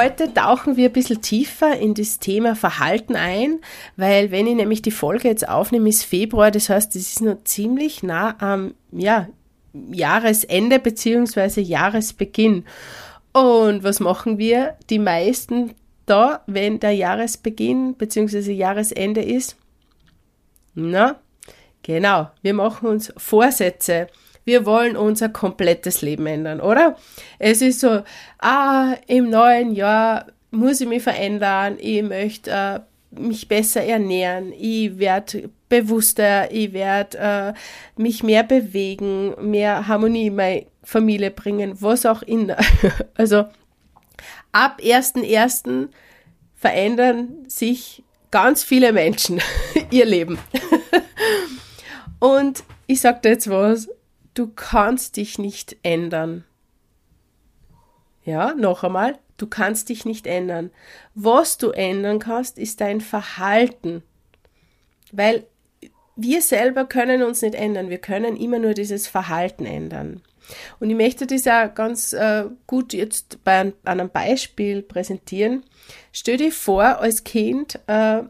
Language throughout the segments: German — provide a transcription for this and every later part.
Heute tauchen wir ein bisschen tiefer in das Thema Verhalten ein, weil wenn ich nämlich die Folge jetzt aufnehme, ist Februar, das heißt, es ist noch ziemlich nah am ja, Jahresende beziehungsweise Jahresbeginn. Und was machen wir? Die meisten da, wenn der Jahresbeginn beziehungsweise Jahresende ist? Na, genau, wir machen uns Vorsätze wir wollen unser komplettes Leben ändern, oder? Es ist so, ah, im neuen Jahr muss ich mich verändern, ich möchte äh, mich besser ernähren, ich werde bewusster, ich werde äh, mich mehr bewegen, mehr Harmonie in meine Familie bringen, was auch immer. also ab 1.1. verändern sich ganz viele Menschen ihr Leben. Und ich sage dir jetzt was, du kannst dich nicht ändern. Ja, noch einmal, du kannst dich nicht ändern. Was du ändern kannst, ist dein Verhalten. Weil wir selber können uns nicht ändern, wir können immer nur dieses Verhalten ändern. Und ich möchte das auch ganz äh, gut jetzt bei an, einem Beispiel präsentieren. Stell dir vor, als Kind, äh,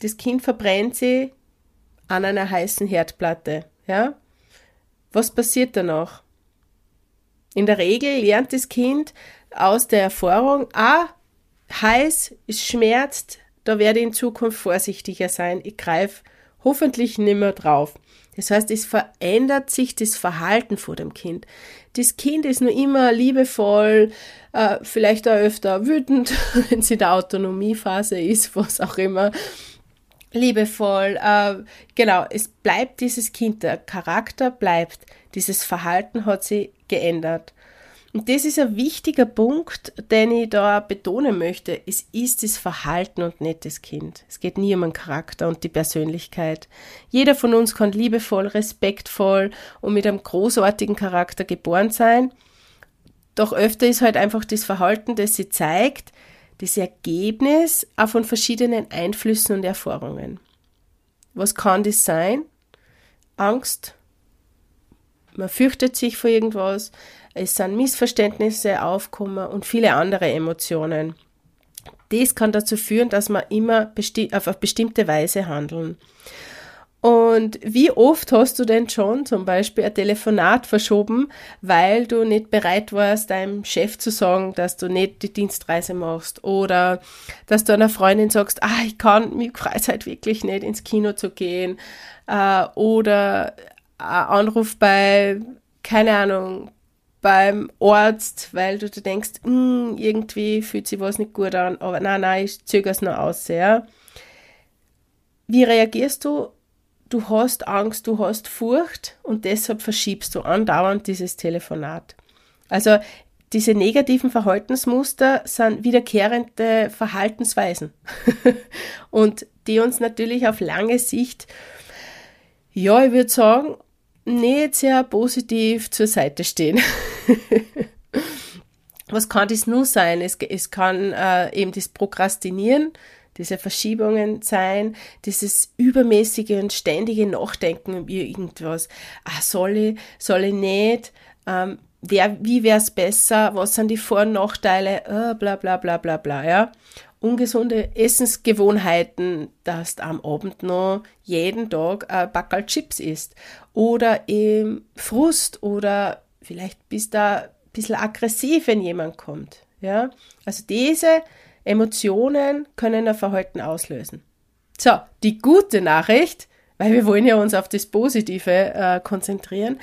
das Kind verbrennt sich an einer heißen Herdplatte. Ja? Was passiert danach? In der Regel lernt das Kind aus der Erfahrung, ah, heiß, es schmerzt, da werde ich in Zukunft vorsichtiger sein, ich greife hoffentlich nicht mehr drauf. Das heißt, es verändert sich das Verhalten vor dem Kind. Das Kind ist nur immer liebevoll, äh, vielleicht auch öfter wütend, wenn sie in der Autonomiephase ist, was auch immer liebevoll. Äh, genau, es bleibt dieses Kind, der Charakter bleibt, dieses Verhalten hat sich geändert. Und das ist ein wichtiger Punkt, den ich da betonen möchte. Es ist das Verhalten und nicht das Kind. Es geht nie um den Charakter und die Persönlichkeit. Jeder von uns kann liebevoll, respektvoll und mit einem großartigen Charakter geboren sein. Doch öfter ist halt einfach das Verhalten, das sie zeigt, das Ergebnis auch von verschiedenen Einflüssen und Erfahrungen. Was kann das sein? Angst, man fürchtet sich vor irgendwas, es sind Missverständnisse aufkommen und viele andere Emotionen. Das kann dazu führen, dass man immer auf eine bestimmte Weise handeln. Und wie oft hast du denn schon zum Beispiel ein Telefonat verschoben, weil du nicht bereit warst, deinem Chef zu sagen, dass du nicht die Dienstreise machst oder dass du einer Freundin sagst, ah, ich kann mit Freizeit wirklich nicht ins Kino zu gehen äh, oder ein Anruf bei, keine Ahnung, beim Arzt, weil du dir denkst, hm, irgendwie fühlt sich was nicht gut an, aber nein, nein, ich zögere es noch aus, ja. Wie reagierst du du hast Angst, du hast Furcht und deshalb verschiebst du andauernd dieses Telefonat. Also diese negativen Verhaltensmuster sind wiederkehrende Verhaltensweisen und die uns natürlich auf lange Sicht, ja, ich würde sagen, nicht sehr positiv zur Seite stehen. Was kann das nur sein? Es, es kann äh, eben das Prokrastinieren, diese Verschiebungen sein, dieses übermäßige und ständige Nachdenken über irgendwas. Ah, soll ich, soll ich nicht? Ähm, wer, wie wäre es besser? Was sind die Vor- und Nachteile? Oh, bla bla bla bla bla, ja. Ungesunde Essensgewohnheiten, dass du am Abend noch jeden Tag ein Backel Chips isst. Oder im Frust oder vielleicht bist du ein bisschen aggressiv, wenn jemand kommt. Ja, also diese Emotionen können ein Verhalten auslösen. So, die gute Nachricht, weil wir wollen ja uns auf das Positive äh, konzentrieren.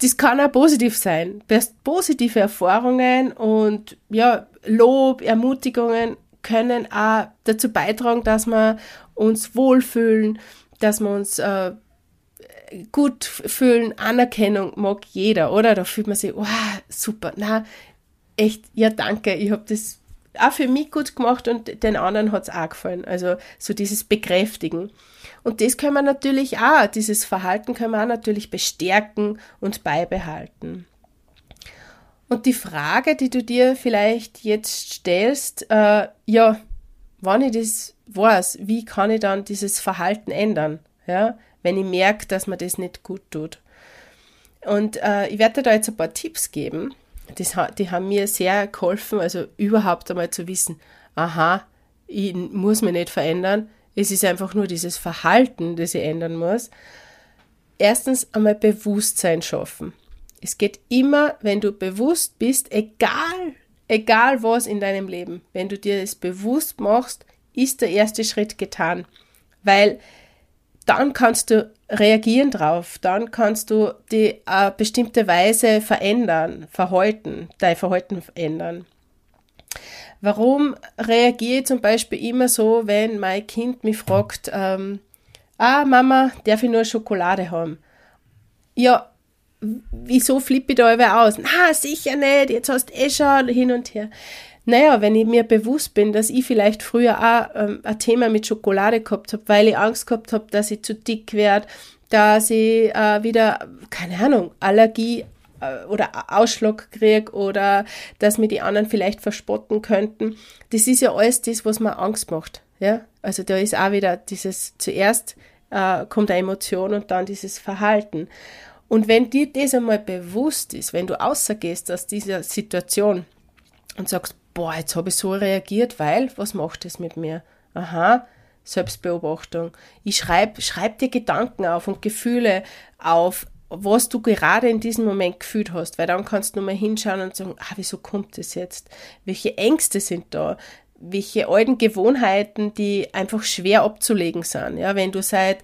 Das kann auch positiv sein. Positive Erfahrungen und ja, Lob, Ermutigungen können auch dazu beitragen, dass wir uns wohlfühlen, dass wir uns äh, gut fühlen. Anerkennung mag jeder, oder? Da fühlt man sich, wow, super, na, echt, ja, danke, ich habe das auch für mich gut gemacht und den anderen hat es auch gefallen. Also so dieses Bekräftigen. Und das können wir natürlich auch, dieses Verhalten können wir auch natürlich bestärken und beibehalten. Und die Frage, die du dir vielleicht jetzt stellst, äh, ja, wann ich das weiß, wie kann ich dann dieses Verhalten ändern, ja, wenn ich merke, dass mir das nicht gut tut. Und äh, ich werde dir da jetzt ein paar Tipps geben, das, die haben mir sehr geholfen, also überhaupt einmal zu wissen, aha, ich muss mich nicht verändern, es ist einfach nur dieses Verhalten, das ich ändern muss. Erstens einmal Bewusstsein schaffen. Es geht immer, wenn du bewusst bist, egal, egal was in deinem Leben, wenn du dir das bewusst machst, ist der erste Schritt getan. Weil dann kannst du reagieren drauf, dann kannst du die äh, bestimmte Weise verändern, Verhalten, dein Verhalten verändern. Warum reagiere ich zum Beispiel immer so, wenn mein Kind mich fragt, ähm, ah Mama, darf ich nur Schokolade haben? Ja, wieso flippe ich da über aus? Na, sicher nicht, jetzt hast du eh schon hin und her. Naja, wenn ich mir bewusst bin, dass ich vielleicht früher auch ähm, ein Thema mit Schokolade gehabt habe, weil ich Angst gehabt habe, dass ich zu dick werde, dass ich äh, wieder, keine Ahnung, Allergie äh, oder Ausschlag kriege oder dass mir die anderen vielleicht verspotten könnten. Das ist ja alles das, was mir Angst macht. Ja? Also da ist auch wieder dieses, zuerst äh, kommt eine Emotion und dann dieses Verhalten. Und wenn dir das einmal bewusst ist, wenn du außergehst aus dieser Situation und sagst, boah, jetzt habe ich so reagiert, weil, was macht das mit mir? Aha, Selbstbeobachtung. Ich schreibe schreib dir Gedanken auf und Gefühle auf, was du gerade in diesem Moment gefühlt hast, weil dann kannst du mal hinschauen und sagen, ah, wieso kommt das jetzt? Welche Ängste sind da? Welche alten Gewohnheiten, die einfach schwer abzulegen sind. Ja, wenn du seit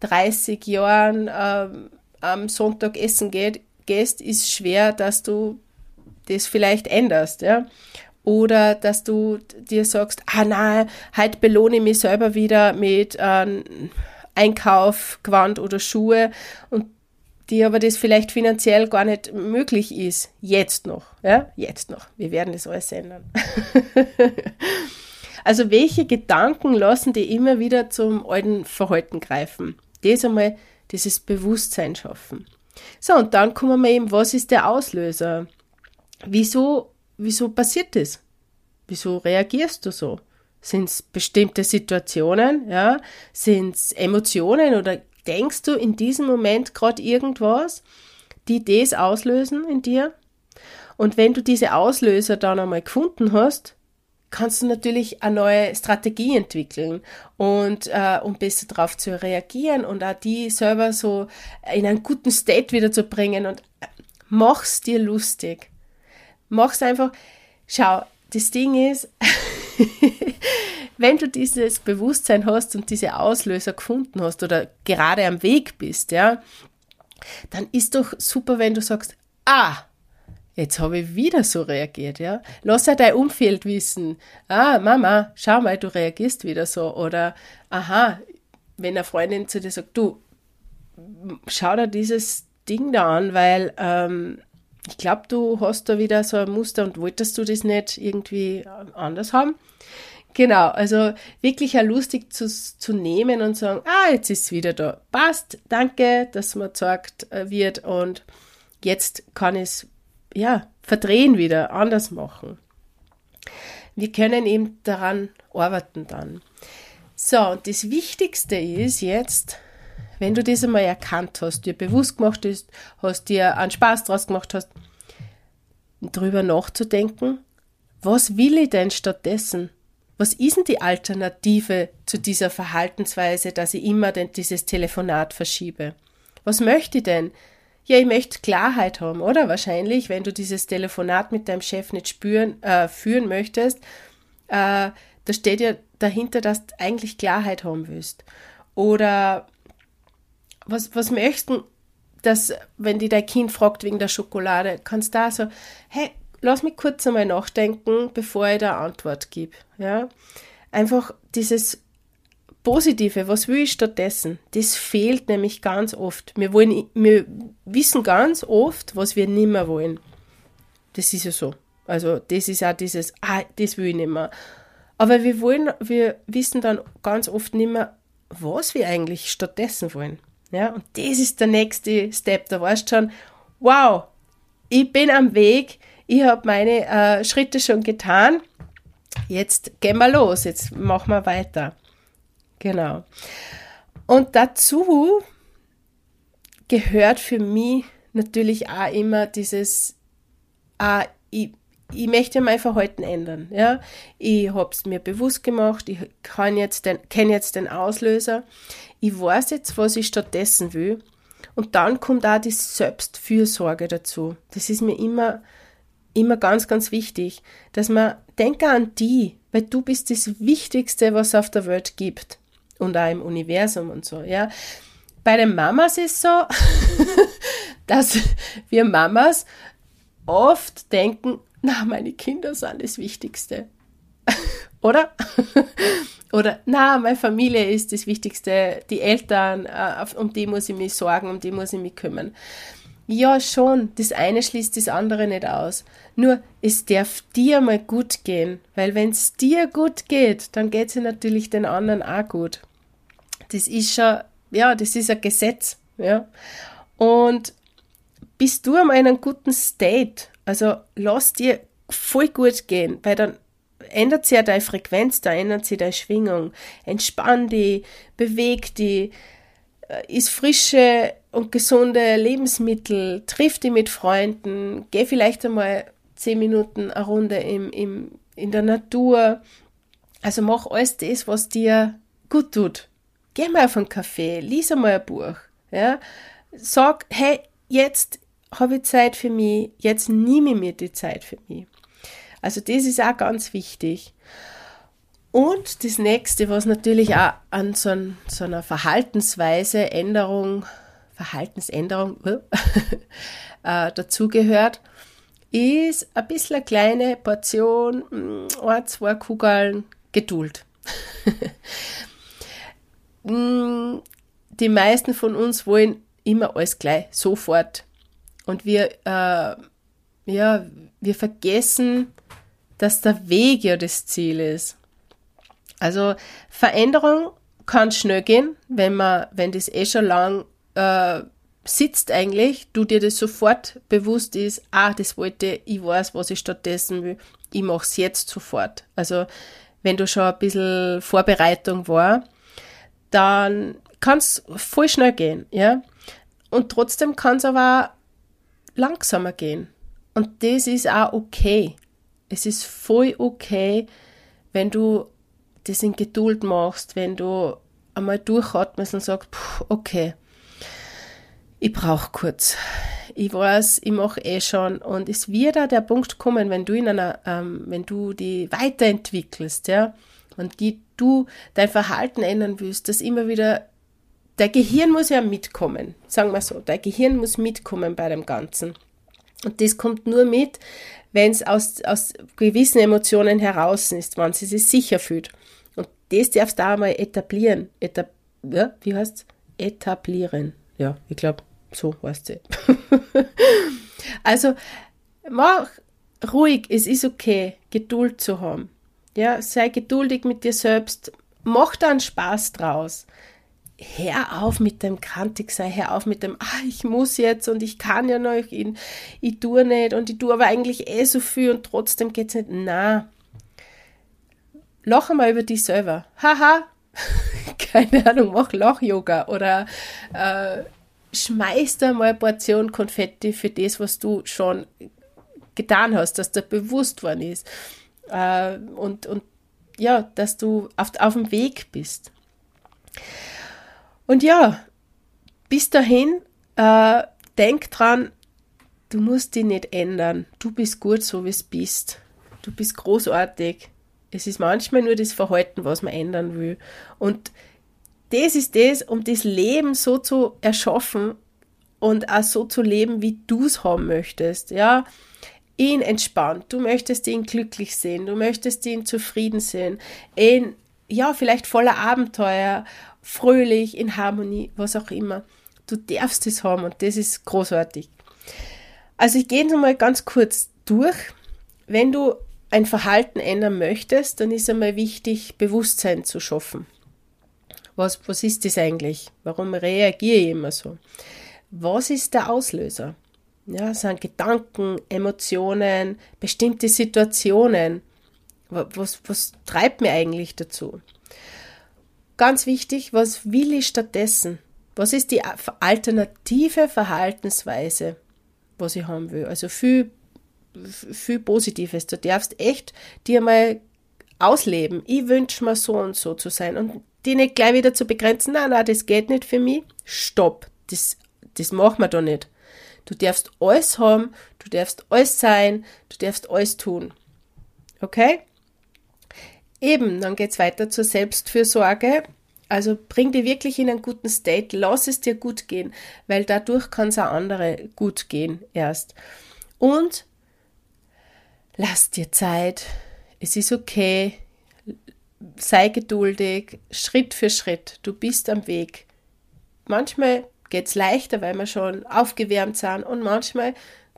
30 Jahren ähm, am Sonntag essen geht, gehst, ist schwer, dass du das vielleicht änderst. Ja? Oder dass du dir sagst, ah nein, heute belohne ich mich selber wieder mit ähm, Einkauf, Gewand oder Schuhe und die aber das vielleicht finanziell gar nicht möglich ist. Jetzt noch. Ja, jetzt noch. Wir werden das alles ändern. also welche Gedanken lassen die immer wieder zum alten Verhalten greifen? Das einmal dieses Bewusstsein schaffen. So, und dann kommen wir eben, was ist der Auslöser? Wieso wieso passiert das? Wieso reagierst du so? Sind es bestimmte Situationen? Ja? Sind es Emotionen oder denkst du in diesem Moment gerade irgendwas, die das auslösen in dir? Und wenn du diese Auslöser dann einmal gefunden hast, kannst du natürlich eine neue Strategie entwickeln und äh, um besser darauf zu reagieren und auch die selber so in einen guten State wieder zu bringen und äh, mach's dir lustig mach's einfach. Schau, das Ding ist, wenn du dieses Bewusstsein hast und diese Auslöser gefunden hast oder gerade am Weg bist, ja, dann ist doch super, wenn du sagst, ah, jetzt habe ich wieder so reagiert, ja. Lass ja dein Umfeld wissen, ah, Mama, schau mal, du reagierst wieder so. Oder, aha, wenn eine Freundin zu dir sagt, du, schau dir dieses Ding da an, weil ähm, ich glaube, du hast da wieder so ein Muster und wolltest du das nicht irgendwie anders haben? Genau, also wirklich ja lustig zu, zu nehmen und sagen, ah, jetzt ist es wieder da. Passt, danke, dass man gesagt äh, wird und jetzt kann ich es, ja, verdrehen wieder, anders machen. Wir können eben daran arbeiten dann. So, und das Wichtigste ist jetzt, wenn du das einmal erkannt hast, dir bewusst gemacht hast, hast dir einen Spaß draus gemacht hast, drüber nachzudenken, was will ich denn stattdessen? Was ist denn die Alternative zu dieser Verhaltensweise, dass ich immer dieses Telefonat verschiebe? Was möchte ich denn? Ja, ich möchte Klarheit haben, oder? Wahrscheinlich, wenn du dieses Telefonat mit deinem Chef nicht spüren, äh, führen möchtest, äh, da steht ja dahinter, dass du eigentlich Klarheit haben willst. Oder was, was möchten, dass, wenn die dein Kind fragt wegen der Schokolade, kannst du da so, hey, lass mich kurz einmal nachdenken, bevor ich da Antwort gebe. Ja? Einfach dieses Positive, was will ich stattdessen? Das fehlt nämlich ganz oft. Wir, wollen, wir wissen ganz oft, was wir nicht mehr wollen. Das ist ja so. Also, das ist auch dieses, ah, das will ich nicht mehr. Aber wir wollen, wir wissen dann ganz oft nicht mehr, was wir eigentlich stattdessen wollen. Ja, und das ist der nächste Step. Da weißt du schon, wow, ich bin am Weg, ich habe meine äh, Schritte schon getan. Jetzt gehen wir los, jetzt machen wir weiter. Genau. Und dazu gehört für mich natürlich auch immer dieses, ah, ich, ich möchte mein Verhalten ändern. Ja? Ich habe es mir bewusst gemacht, ich kann jetzt kenne jetzt den Auslöser, ich weiß jetzt, was ich stattdessen will. Und dann kommt auch die Selbstfürsorge dazu. Das ist mir immer, immer ganz, ganz wichtig, dass man denke an die, weil du bist das Wichtigste, was es auf der Welt gibt und auch im Universum und so. Ja, bei den Mamas ist es so, dass wir Mamas oft denken, na, meine Kinder sind das Wichtigste. Oder? Oder, na, meine Familie ist das Wichtigste, die Eltern, äh, um die muss ich mich sorgen, um die muss ich mich kümmern. Ja, schon, das eine schließt das andere nicht aus. Nur, es darf dir mal gut gehen, weil wenn es dir gut geht, dann geht es natürlich den anderen auch gut. Das ist schon, ja, das ist ein Gesetz, ja. Und bist du einmal in einem guten State, also lass dir voll gut gehen, weil dann ändert sich ja deine Frequenz, da ändert sich deine Schwingung. Entspann die, beweg die, äh, isst frische und gesunde Lebensmittel, triff die mit Freunden, geh vielleicht einmal zehn Minuten eine Runde im, im, in der Natur. Also mach alles das, was dir gut tut. Geh mal auf einen Kaffee, lies einmal ein Buch. Ja? Sag, hey, jetzt habe ich Zeit für mich, jetzt nehme ich mir die Zeit für mich. Also das ist auch ganz wichtig. Und das nächste, was natürlich auch an so, ein, so einer Verhaltensweise, Änderung, Verhaltensänderung äh, dazugehört, ist ein bisschen eine kleine Portion, mm, ein, zwei Kugeln Geduld. Mm, die meisten von uns wollen immer alles gleich, sofort. Und wir, äh, ja, wir vergessen, dass der Weg ja das Ziel ist. Also Veränderung kann schnell gehen, wenn man, wenn das eh schon lang äh, sitzt eigentlich, du dir das sofort bewusst ist, ah, das wollte, ich weiß, was ich stattdessen will, ich mache es jetzt sofort. Also wenn du schon ein bisschen Vorbereitung war, dann kann es voll schnell gehen, ja. Und trotzdem kann es aber langsamer gehen. Und das ist auch okay. Es ist voll okay, wenn du das in Geduld machst, wenn du einmal durchatmest und sagst, okay, ich brauche kurz. Ich weiß, ich mache eh schon. Und es wird da der Punkt kommen, wenn du in einer, ähm, wenn du die weiterentwickelst, ja, und die, du dein Verhalten ändern willst, dass immer wieder, dein Gehirn muss ja mitkommen, sagen wir so, dein Gehirn muss mitkommen bei dem Ganzen. Und das kommt nur mit, wenn es aus, aus gewissen Emotionen heraus ist, wenn sie sich sicher fühlt. Und das darfst du auch mal etablieren. Etab ja, wie heißt es? Etablieren. Ja, ich glaube, so heißt es. also, mach ruhig, es ist okay, Geduld zu haben. Ja, sei geduldig mit dir selbst, mach da einen Spaß draus hör auf mit dem kantig sei, hör auf mit dem, ah, ich muss jetzt und ich kann ja noch, ich, ich tue nicht und ich tue aber eigentlich eh so viel und trotzdem geht's nicht. Na, lach mal über dich selber. Haha, keine Ahnung, mach Lach-Yoga oder äh, schmeiß da mal eine Portion Konfetti für das, was du schon getan hast, dass dir bewusst worden ist. Äh, und, und ja, dass du auf, auf dem Weg bist. Und ja, bis dahin, äh, denk dran, du musst dich nicht ändern. Du bist gut, so wie es bist. Du bist großartig. Es ist manchmal nur das Verhalten, was man ändern will. Und das ist das, um das Leben so zu erschaffen und auch so zu leben, wie du es haben möchtest. Ja, ihn entspannt. Du möchtest ihn glücklich sehen. Du möchtest ihn zufrieden sehen. Ihn, ja, vielleicht voller Abenteuer fröhlich, in Harmonie, was auch immer. Du darfst es haben und das ist großartig. Also ich gehe jetzt mal ganz kurz durch. Wenn du ein Verhalten ändern möchtest, dann ist einmal wichtig, Bewusstsein zu schaffen. Was, was ist das eigentlich? Warum reagiere ich immer so? Was ist der Auslöser? Ja, sind Gedanken, Emotionen, bestimmte Situationen. Was, was treibt mir eigentlich dazu? Ganz wichtig, was will ich stattdessen? Was ist die alternative Verhaltensweise, was ich haben will? Also viel viel Positives. Du darfst echt dir mal ausleben. Ich wünsche mir so und so zu sein und die nicht gleich wieder zu begrenzen. Nein, nein, das geht nicht für mich. Stopp. Das, das machen wir doch nicht. Du darfst alles haben, du darfst alles sein, du darfst alles tun. Okay? Eben, dann geht's weiter zur Selbstfürsorge. Also bring dich wirklich in einen guten State, lass es dir gut gehen, weil dadurch kann es auch andere gut gehen erst. Und lass dir Zeit. Es ist okay. Sei geduldig, Schritt für Schritt. Du bist am Weg. Manchmal geht es leichter, weil wir schon aufgewärmt sind und manchmal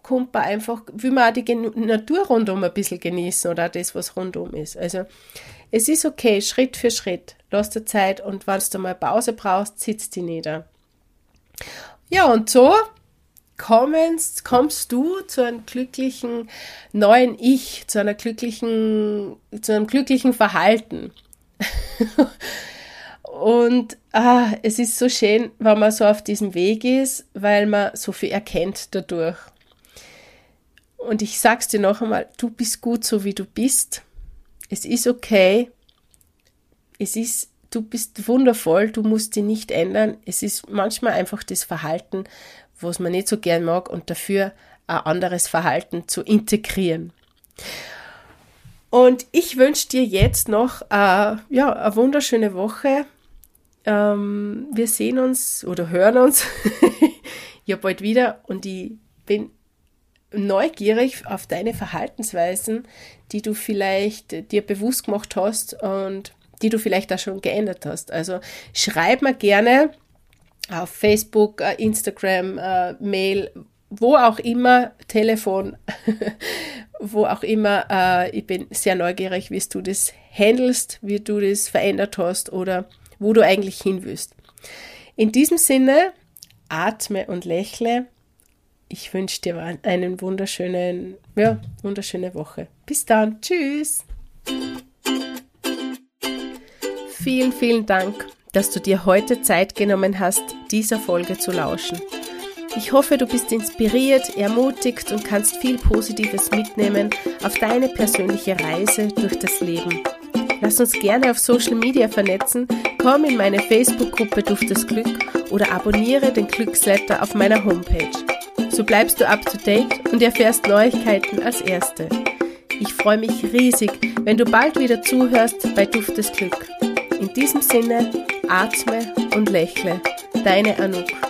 kommt man einfach, will man auch die Natur rundum ein bisschen genießen oder das, was rundum ist. Also es ist okay, Schritt für Schritt. Lass dir Zeit und wenn du mal Pause brauchst, sitzt die nieder. Ja, und so kommst, kommst du zu einem glücklichen neuen Ich, zu einer glücklichen, zu einem glücklichen Verhalten. Und ah, es ist so schön, wenn man so auf diesem Weg ist, weil man so viel erkennt dadurch. Und ich sag's dir noch einmal, du bist gut so wie du bist. Es ist okay. Es ist, du bist wundervoll, du musst dich nicht ändern. Es ist manchmal einfach das Verhalten, was man nicht so gern mag und dafür ein anderes Verhalten zu integrieren. Und ich wünsche dir jetzt noch äh, ja, eine wunderschöne Woche. Ähm, wir sehen uns oder hören uns ja bald wieder und ich bin neugierig auf deine Verhaltensweisen, die du vielleicht dir bewusst gemacht hast und die du vielleicht auch schon geändert hast. Also schreib mir gerne auf Facebook, äh, Instagram, äh, Mail, wo auch immer, Telefon, wo auch immer. Äh, ich bin sehr neugierig, wie du das handelst, wie du das verändert hast oder wo du eigentlich hin willst. In diesem Sinne, atme und lächle. Ich wünsche dir einen wunderschönen, ja, wunderschöne Woche. Bis dann. Tschüss. Vielen, vielen Dank, dass du dir heute Zeit genommen hast, dieser Folge zu lauschen. Ich hoffe, du bist inspiriert, ermutigt und kannst viel Positives mitnehmen auf deine persönliche Reise durch das Leben. Lass uns gerne auf Social Media vernetzen, komm in meine Facebook-Gruppe Duft des Glück oder abonniere den Glücksletter auf meiner Homepage. So bleibst du up to date und erfährst Neuigkeiten als Erste. Ich freue mich riesig, wenn du bald wieder zuhörst bei Duft des Glück. In diesem Sinne, atme und lächle. Deine Anouk.